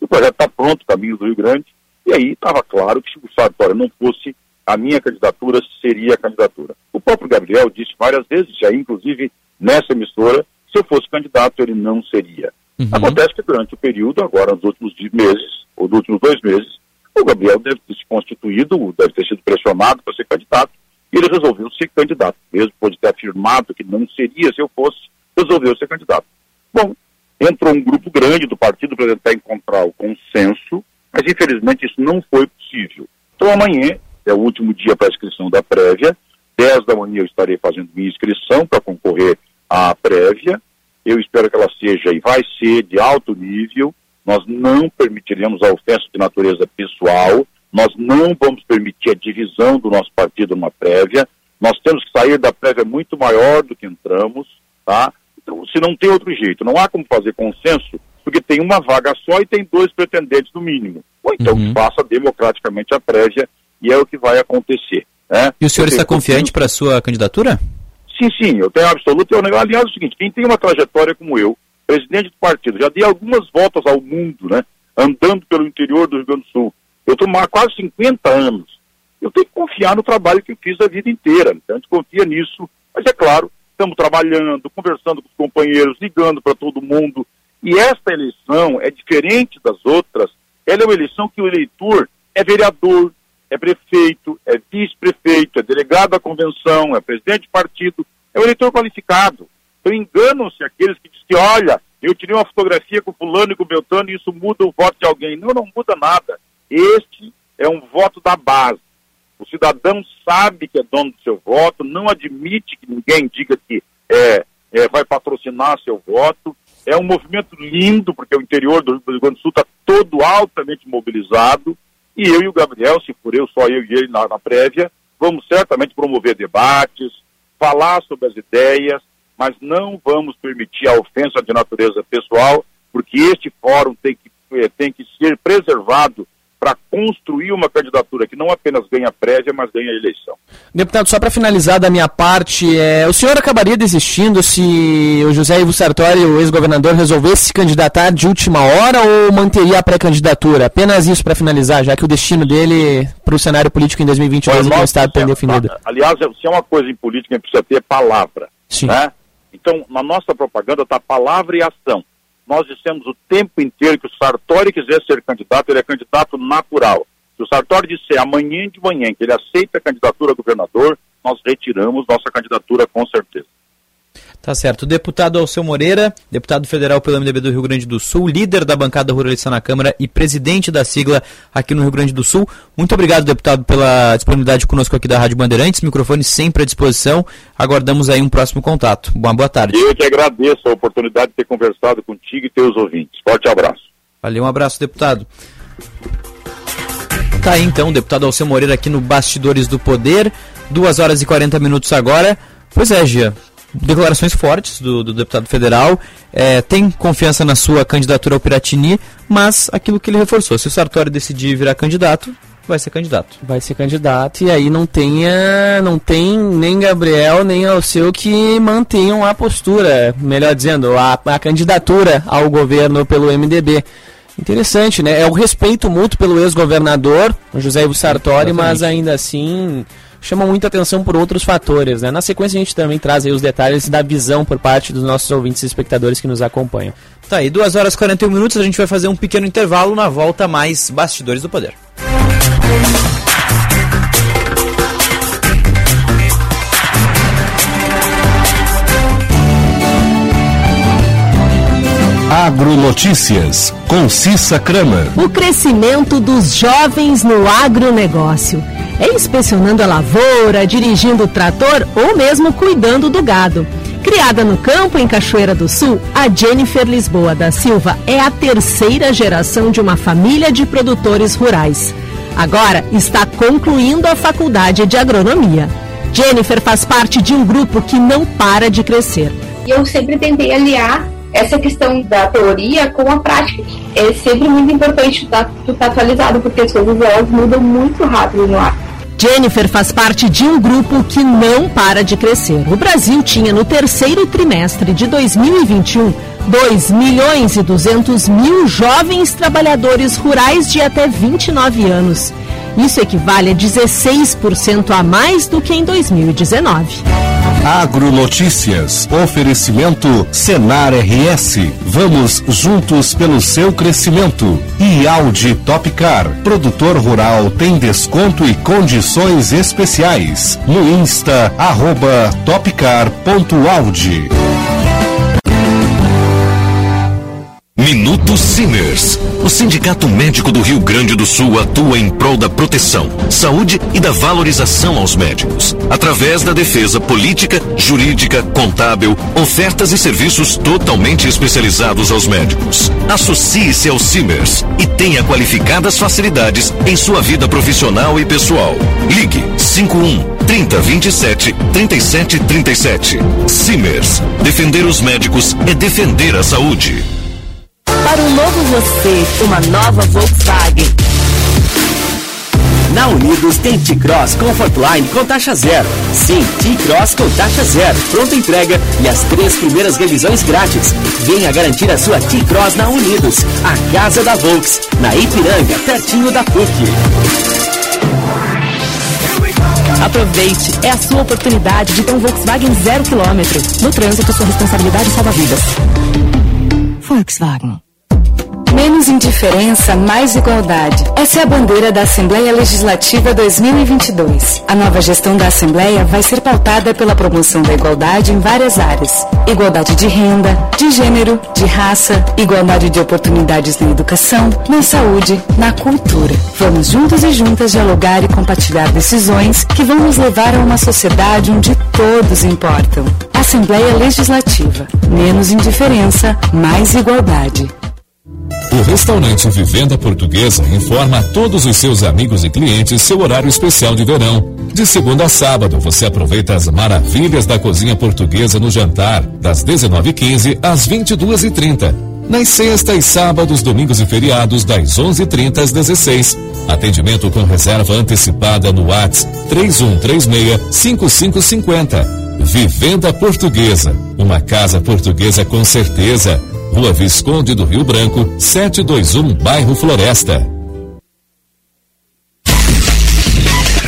O projeto está pronto, caminho do Rio Grande, e aí estava claro que se o Sartori não fosse, a minha candidatura seria a candidatura. O próprio Gabriel disse várias vezes, aí inclusive nessa emissora, se eu fosse candidato ele não seria. Uhum. Acontece que durante o período, agora nos últimos meses, ou nos últimos dois meses, o Gabriel deve ter se constituído, deve ter sido pressionado para ser candidato, e ele resolveu ser candidato. Mesmo pode ter afirmado que não seria se eu fosse, resolveu ser candidato. Bom, entrou um grupo grande do partido para tentar encontrar o consenso, mas infelizmente isso não foi possível. Então amanhã é o último dia para a inscrição da prévia, 10 da manhã eu estarei fazendo minha inscrição para concorrer à prévia, eu espero que ela seja e vai ser de alto nível. Nós não permitiremos a ofensa de natureza pessoal, nós não vamos permitir a divisão do nosso partido numa prévia. Nós temos que sair da prévia muito maior do que entramos, tá? Então, se não tem outro jeito, não há como fazer consenso, porque tem uma vaga só e tem dois pretendentes no mínimo. Ou então uhum. faça democraticamente a prévia e é o que vai acontecer. Né? E o senhor está confiante para a sua candidatura? Sim, sim, eu tenho absoluto. Eu, aliás, é o seguinte: quem tem uma trajetória como eu, presidente do partido, já dei algumas voltas ao mundo, né? Andando pelo interior do Rio Grande do Sul. Eu estou há quase 50 anos. Eu tenho que confiar no trabalho que eu fiz a vida inteira. Então, a gente confia nisso. Mas é claro, estamos trabalhando, conversando com os companheiros, ligando para todo mundo. E esta eleição é diferente das outras. Ela é uma eleição que o eleitor é vereador, é prefeito, é vice-prefeito, é delegado da convenção, é presidente de partido, é um eleitor qualificado. Então enganam-se aqueles que dizem que, olha, eu tirei uma fotografia com fulano e com Beltrano e isso muda o voto de alguém. Não, não muda nada. Este é um voto da base. O cidadão sabe que é dono do seu voto, não admite que ninguém diga que é, é, vai patrocinar seu voto. É um movimento lindo, porque o interior do Rio Grande do Sul está todo altamente mobilizado. E eu e o Gabriel, se for eu, só eu e ele na, na prévia, vamos certamente promover debates, falar sobre as ideias, mas não vamos permitir a ofensa de natureza pessoal, porque este fórum tem que, eh, tem que ser preservado para construir uma candidatura que não apenas ganha prévia, mas ganha eleição. Deputado, só para finalizar da minha parte, é, o senhor acabaria desistindo se o José Ivo Sartori, o ex-governador, resolvesse se candidatar de última hora ou manteria a pré-candidatura? Apenas isso para finalizar, já que o destino dele para o cenário político em 2022 no Estado está definido. Aliás, se é uma coisa em política, a gente precisa ter palavra. Sim. Né? Então, na nossa propaganda está palavra e ação nós dissemos o tempo inteiro que o Sartori quiser ser candidato, ele é candidato natural. Se o Sartori disser amanhã de manhã que ele aceita a candidatura a governador, nós retiramos nossa candidatura com certeza. Tá certo. Deputado Alceu Moreira, deputado federal pelo MDB do Rio Grande do Sul, líder da bancada ruralista na Câmara e presidente da sigla aqui no Rio Grande do Sul. Muito obrigado, deputado, pela disponibilidade conosco aqui da Rádio Bandeirantes. Microfone sempre à disposição. Aguardamos aí um próximo contato. Boa, boa tarde. Eu que agradeço a oportunidade de ter conversado contigo e teus ouvintes. Forte abraço. Valeu, um abraço, deputado. Tá aí então, deputado Alceu Moreira aqui no Bastidores do Poder, 2 horas e 40 minutos agora. Pois é, Gia, declarações fortes do, do deputado federal, é, tem confiança na sua candidatura ao Piratini, mas aquilo que ele reforçou, se o Sartori decidir virar candidato, vai ser candidato. Vai ser candidato e aí não tenha, não tem nem Gabriel nem Alceu que mantenham a postura, melhor dizendo, a, a candidatura ao governo pelo MDB. Interessante, né? É o respeito mútuo pelo ex-governador, José Ivo Sartori, mas ainda assim chama muita atenção por outros fatores, né? Na sequência a gente também traz os detalhes da visão por parte dos nossos ouvintes e espectadores que nos acompanham. Tá aí, 2 horas e 41 minutos, a gente vai fazer um pequeno intervalo na volta mais Bastidores do Poder. Agronotícias, com Cissa Kramer. O crescimento dos jovens no agronegócio. É inspecionando a lavoura, dirigindo o trator ou mesmo cuidando do gado. Criada no campo em Cachoeira do Sul, a Jennifer Lisboa da Silva é a terceira geração de uma família de produtores rurais. Agora está concluindo a faculdade de agronomia. Jennifer faz parte de um grupo que não para de crescer. Eu sempre tentei aliar essa questão da teoria com a prática. É sempre muito importante estar, estar atualizado, porque as coisas elas mudam muito rápido no ar. Jennifer faz parte de um grupo que não para de crescer. O Brasil tinha no terceiro trimestre de 2021 2 milhões e 200 mil jovens trabalhadores rurais de até 29 anos. Isso equivale a 16% a mais do que em 2019. Agronotícias. Oferecimento Senar RS. Vamos juntos pelo seu crescimento. E Audi Topcar. Produtor rural tem desconto e condições especiais. No Insta, arroba topcar.audi. Minuto Simers. O Sindicato Médico do Rio Grande do Sul atua em prol da proteção, saúde e da valorização aos médicos, através da defesa política, jurídica, contábil, ofertas e serviços totalmente especializados aos médicos. Associe-se ao Simers e tenha qualificadas facilidades em sua vida profissional e pessoal. Ligue 51 30 27 37 37. Simers. Defender os médicos é defender a saúde. Para um novo você, uma nova Volkswagen. Na Unidos tem T-Cross Comfortline com taxa zero. Sim, T-Cross com taxa zero. Pronta entrega e as três primeiras revisões grátis. Venha garantir a sua T-Cross na Unidos, a casa da Volks, na Ipiranga, pertinho da PUC. Aproveite, é a sua oportunidade de ter um Volkswagen zero quilômetro. No trânsito, sua responsabilidade salva vidas. Volkswagen. Menos indiferença, mais igualdade. Essa é a bandeira da Assembleia Legislativa 2022. A nova gestão da Assembleia vai ser pautada pela promoção da igualdade em várias áreas: igualdade de renda, de gênero, de raça, igualdade de oportunidades na educação, na saúde, na cultura. Vamos juntos e juntas dialogar e compartilhar decisões que vão nos levar a uma sociedade onde todos importam. Assembleia Legislativa. Menos indiferença, mais igualdade. O restaurante Vivenda Portuguesa informa a todos os seus amigos e clientes seu horário especial de verão. De segunda a sábado, você aproveita as maravilhas da cozinha portuguesa no jantar, das 19h15 às 22h30. Nas sextas, sábados, domingos e feriados, das 11h30 às 16 Atendimento com reserva antecipada no WhatsApp 3136-5550. Vivenda Portuguesa. Uma casa portuguesa com certeza. Rua Visconde do Rio Branco, 721, bairro Floresta.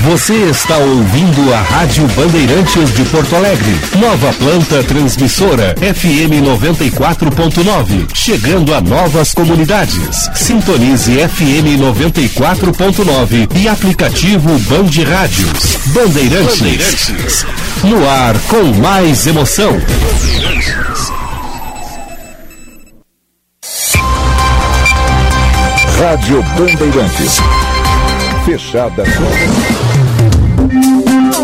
Você está ouvindo a Rádio Bandeirantes de Porto Alegre. Nova planta transmissora FM 94.9. Chegando a novas comunidades. Sintonize FM 94.9 e aplicativo Band Rádios. Bandeirantes. Bandeirantes. No ar com mais emoção. Rádio Bandeirantes. Fechada.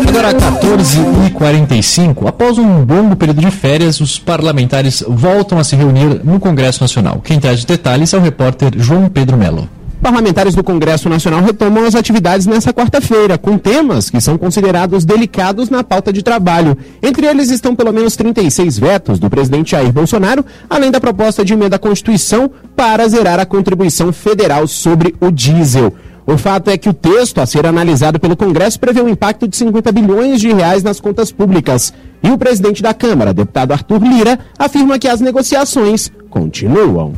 Agora, 14h45, após um longo período de férias, os parlamentares voltam a se reunir no Congresso Nacional. Quem traz detalhes é o repórter João Pedro Melo. Parlamentares do Congresso Nacional retomam as atividades nesta quarta-feira, com temas que são considerados delicados na pauta de trabalho. Entre eles estão pelo menos 36 vetos do presidente Jair Bolsonaro, além da proposta de emenda à Constituição para zerar a contribuição federal sobre o diesel. O fato é que o texto a ser analisado pelo Congresso prevê um impacto de 50 bilhões de reais nas contas públicas. E o presidente da Câmara, deputado Arthur Lira, afirma que as negociações continuam.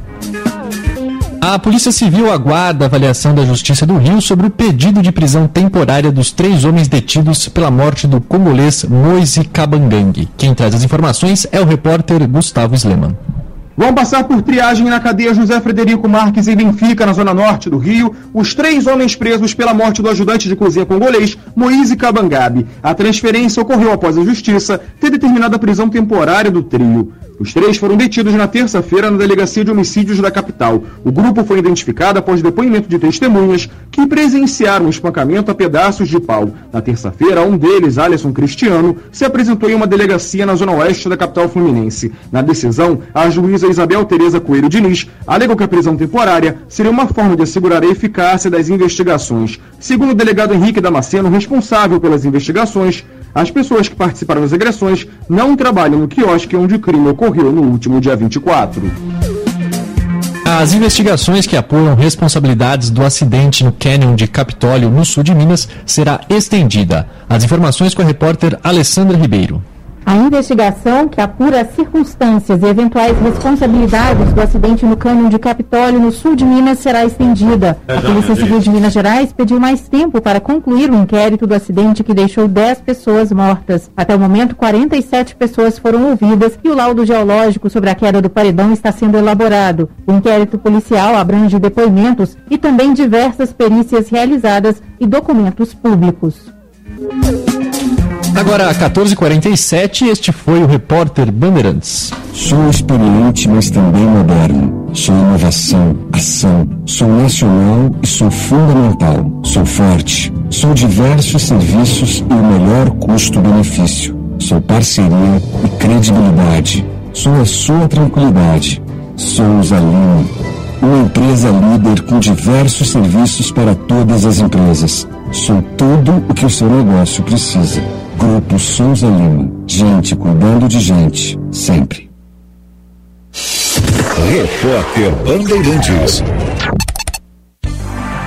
A Polícia Civil aguarda a avaliação da Justiça do Rio sobre o pedido de prisão temporária dos três homens detidos pela morte do congolês Moise Kabangang. Quem traz as informações é o repórter Gustavo Sleman. Vão passar por triagem na cadeia José Frederico Marques em Benfica, na zona norte do Rio, os três homens presos pela morte do ajudante de cozinha congolês, Moise Kabangabe. A transferência ocorreu após a justiça ter determinado a prisão temporária do trio. Os três foram detidos na terça-feira na Delegacia de Homicídios da capital. O grupo foi identificado após depoimento de testemunhas que presenciaram o espancamento a pedaços de pau. Na terça-feira, um deles, Alisson Cristiano, se apresentou em uma delegacia na zona oeste da capital fluminense. Na decisão, a juíza Isabel Tereza Coelho Diniz alegou que a prisão temporária seria uma forma de assegurar a eficácia das investigações. Segundo o delegado Henrique Damasceno, responsável pelas investigações, as pessoas que participaram das agressões não trabalham no quiosque onde o crime ocorreu no último dia 24. As investigações que apuram responsabilidades do acidente no Canyon de Capitólio, no sul de Minas, será estendida. As informações com a repórter Alessandra Ribeiro. A investigação que apura as circunstâncias e eventuais responsabilidades do acidente no cânion de Capitólio, no sul de Minas, será estendida. A Polícia Civil de Minas Gerais pediu mais tempo para concluir o inquérito do acidente que deixou 10 pessoas mortas. Até o momento, 47 pessoas foram ouvidas e o laudo geológico sobre a queda do paredão está sendo elaborado. O inquérito policial abrange depoimentos e também diversas perícias realizadas e documentos públicos. Agora, 14h47, este foi o repórter Bandeirantes. Sou experiente, mas também moderno. Sou inovação, ação. Sou nacional e sou fundamental. Sou forte. Sou diversos serviços e o melhor custo-benefício. Sou parceria e credibilidade. Sou a sua tranquilidade. Sou Lima, uma empresa líder com diversos serviços para todas as empresas. Sou tudo o que o seu negócio precisa. Grupo Souza Lima. Gente cuidando de gente, sempre. Repórter Bandeirantes.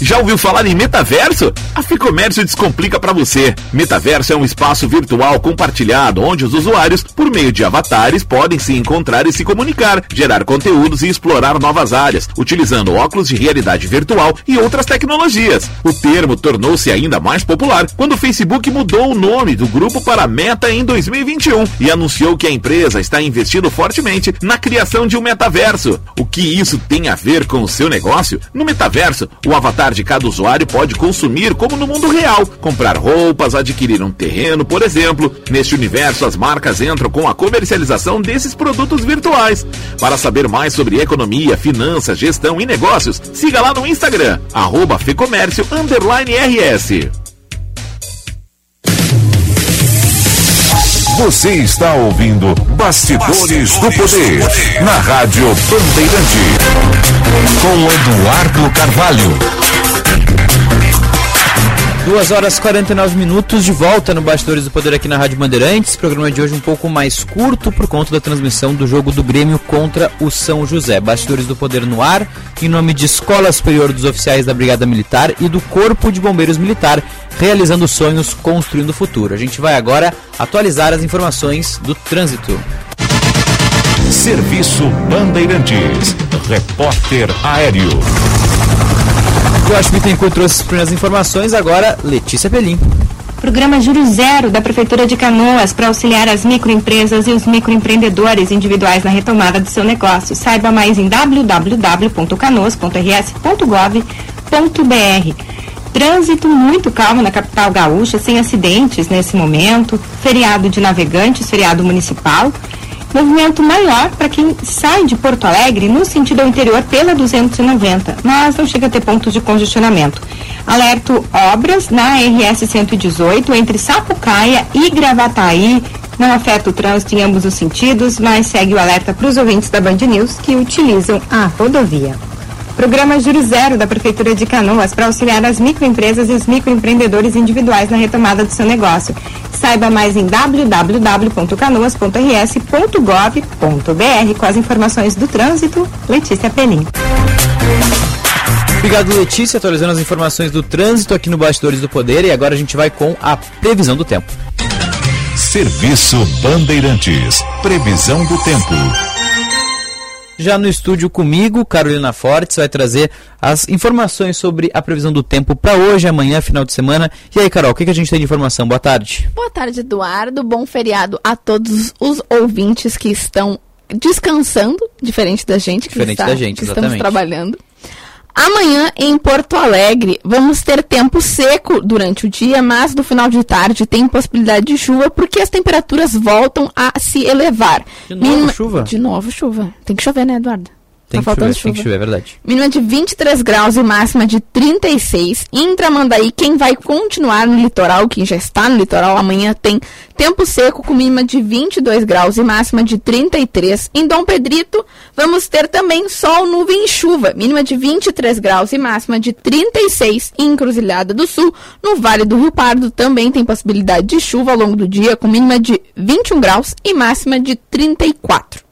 Já ouviu falar em metaverso? A Ficomércio descomplica para você. Metaverso é um espaço virtual compartilhado onde os usuários, por meio de avatares, podem se encontrar e se comunicar, gerar conteúdos e explorar novas áreas, utilizando óculos de realidade virtual e outras tecnologias. O termo tornou-se ainda mais popular quando o Facebook mudou o nome do grupo para Meta em 2021 e anunciou que a empresa está investindo fortemente na criação de um metaverso. O que isso tem a ver com o seu negócio? No metaverso, o avatar de cada usuário pode consumir como no mundo real, comprar roupas, adquirir um terreno, por exemplo. Neste universo, as marcas entram com a comercialização desses produtos virtuais. Para saber mais sobre economia, finanças, gestão e negócios, siga lá no Instagram, arroba Fecomércio RS. Você está ouvindo Bastidores, do Poder na Rádio Bandeirante. Com Eduardo Carvalho. Duas horas e 49 minutos de volta no Bastidores do Poder aqui na Rádio Bandeirantes. Programa de hoje um pouco mais curto por conta da transmissão do jogo do Grêmio contra o São José. Bastidores do Poder no ar, em nome de Escola Superior dos Oficiais da Brigada Militar e do Corpo de Bombeiros Militar, realizando sonhos, construindo o futuro. A gente vai agora atualizar as informações do trânsito. Serviço Bandeirantes. Repórter Aéreo. Que tem trouxe as primeiras informações, agora Letícia Pelim. Programa Juro Zero da Prefeitura de Canoas para auxiliar as microempresas e os microempreendedores individuais na retomada do seu negócio. Saiba mais em www.canoas.rs.gov.br. Trânsito muito calmo na capital gaúcha, sem acidentes nesse momento. Feriado de navegantes, feriado municipal. Movimento maior para quem sai de Porto Alegre no sentido ao interior pela 290, mas não chega a ter pontos de congestionamento. Alerto obras na RS 118 entre Sapucaia e Gravataí. Não afeta o trânsito em ambos os sentidos, mas segue o alerta para os ouvintes da Band News que utilizam a rodovia. Programa Juro Zero da Prefeitura de Canoas para auxiliar as microempresas e os microempreendedores individuais na retomada do seu negócio. Saiba mais em www.canoas.rs.gov.br com as informações do trânsito. Letícia Penin. Obrigado, Letícia, atualizando as informações do trânsito aqui no Bastidores do Poder e agora a gente vai com a previsão do tempo. Serviço Bandeirantes. Previsão do tempo. Já no estúdio comigo, Carolina Fortes vai trazer as informações sobre a previsão do tempo para hoje, amanhã, final de semana. E aí, Carol, o que, que a gente tem de informação? Boa tarde. Boa tarde, Eduardo. Bom feriado a todos os ouvintes que estão descansando, diferente da gente que, Diferente está, da gente, que estamos trabalhando. Amanhã, em Porto Alegre, vamos ter tempo seco durante o dia, mas no final de tarde tem possibilidade de chuva, porque as temperaturas voltam a se elevar. De novo chuva? De novo chuva. Tem que chover, né, Eduardo? Tem tá que faltando chover, tem que chover, é verdade. Mínima de 23 graus e máxima de 36. Em Tramandaí, quem vai continuar no litoral, quem já está no litoral, amanhã tem tempo seco com mínima de 22 graus e máxima de 33. Em Dom Pedrito, vamos ter também sol, nuvem e chuva. Mínima de 23 graus e máxima de 36. Em Encruzilhada do Sul, no Vale do Rio Pardo, também tem possibilidade de chuva ao longo do dia com mínima de 21 graus e máxima de 34.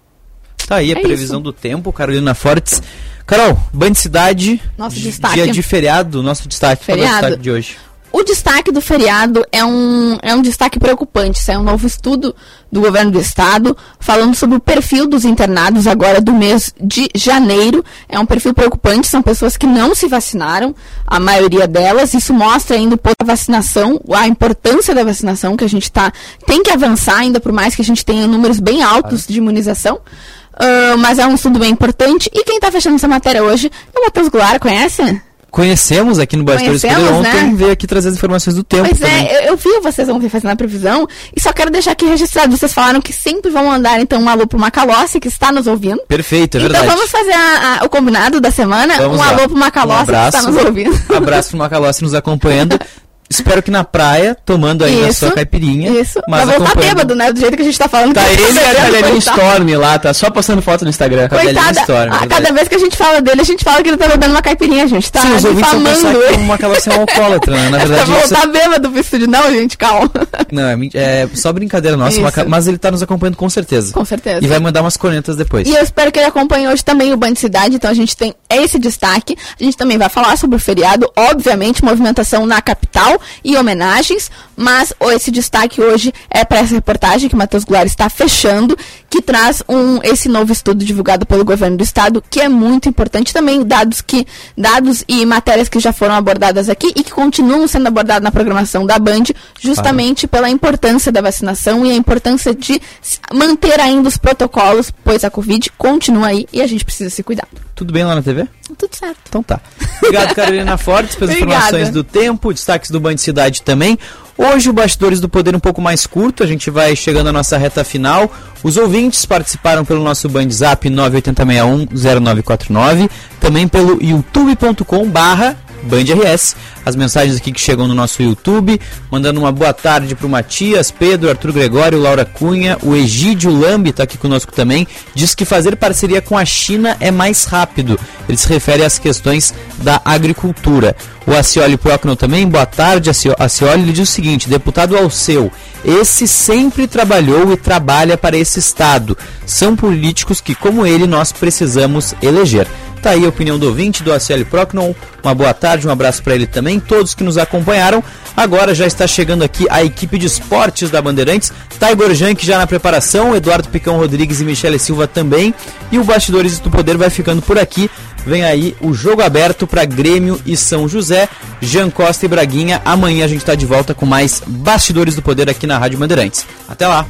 Tá aí a É previsão do tempo, Carolina Fortes. Carol, Band Cidade, Nosso destaque. dia de feriado, nosso destaque, qual é o Feriado. destaque de hoje. O destaque do feriado é um, é um destaque preocupante. Saiu um novo estudo do governo do estado falando sobre o perfil dos internados agora do mês de janeiro. É um perfil preocupante, são pessoas que não se vacinaram, a maioria delas. Isso mostra ainda o da vacinação, a importância da vacinação, que a gente tá, tem que avançar ainda, por mais que a gente tenha números bem altos de imunização. Ah, mas é um estudo bem importante. E quem está fechando essa matéria hoje é o Matheus Goulart, conhece? Conhecemos aqui no Bastidores Poder Conhecemos, ontem né? veio aqui trazer as informações do tempo Pois também. é, eu, eu vi vocês ontem fazendo a previsão e só quero deixar aqui registrado. Vocês falaram que sempre vão mandar então um alô pro Macalossi que está nos ouvindo. Perfeito, é então verdade. vamos fazer a- a- o combinado da semana. Vamos um lá. alô pro Macalossi um que abraço, está nos ouvindo. abraço pro Macalossi nos acompanhando. Espero que na praia, tomando aí a Isso, sua caipirinha. Isso. Mas Vai voltar acompanhando- bêbado, né? Do jeito que a gente tá falando. Tá que ele e a Cadelinha. Storm lá, tá só postando foto no Instagram. Cadelinha Coitada, Storm, a verdade. cada vez que a gente fala dele, a gente fala que ele tá bebendo uma caipirinha, gente. Tá Sim, os ouvintes vão pensar difamando que ele. o Macalossi é um alcoólatra, né? Na Vai verdade, isso- voltar bêbado pro estúdio. Não, gente, calma. Não, é, é só brincadeira nossa. Maca- mas ele tá nos acompanhando com certeza. Com certeza. E vai mandar umas cornetas depois. E eu espero que ele acompanhe hoje também o Band Cidade, então a gente tem esse destaque. A gente também vai falar sobre o feriado, obviamente, movimentação na capital e homenagens, mas esse destaque hoje é para essa reportagem que o Matheus Goulart está fechando, que traz um, esse novo estudo divulgado pelo governo do estado, que é muito importante também, dados que dados e matérias que já foram abordadas aqui e que continuam sendo abordadas na programação da Band, justamente pela importância da vacinação e a importância de manter ainda os protocolos, pois a Covid continua aí e a gente precisa se cuidar. Tudo bem lá na TV? Tudo certo. Então tá. Obrigado, Carolina Fortes, pelas Obrigada. informações do tempo, destaques do Band Cidade também. Hoje o Bastidores do Poder um pouco mais curto, a gente vai chegando à nossa reta final. Os ouvintes participaram pelo nosso Band Zap 980610949, também pelo youtube.com barra BandRS. As mensagens aqui que chegam no nosso YouTube, mandando uma boa tarde pro Matias, Pedro, Arthur Gregório, Laura Cunha, o Egídio Lambi está aqui conosco também. Diz que fazer parceria com a China é mais rápido. Ele se refere às questões da agricultura. O Acioli Procno também, boa tarde, Acio- Acioli. Ele diz o seguinte: deputado Alceu, esse sempre trabalhou e trabalha para esse Estado. São políticos que, como ele, nós precisamos eleger. Tá aí a opinião do ouvinte, do ACL Procnon. Uma boa tarde, um abraço para ele também, todos que nos acompanharam. Agora já está chegando aqui a equipe de esportes da Bandeirantes. Tiger Jank já na preparação, Eduardo Picão Rodrigues e Michele Silva também. E o Bastidores do Poder vai ficando por aqui. Vem aí o jogo aberto para Grêmio e São José. Jean Costa e Braguinha. Amanhã a gente está de volta com mais Bastidores do Poder aqui na Rádio Bandeirantes. Até lá!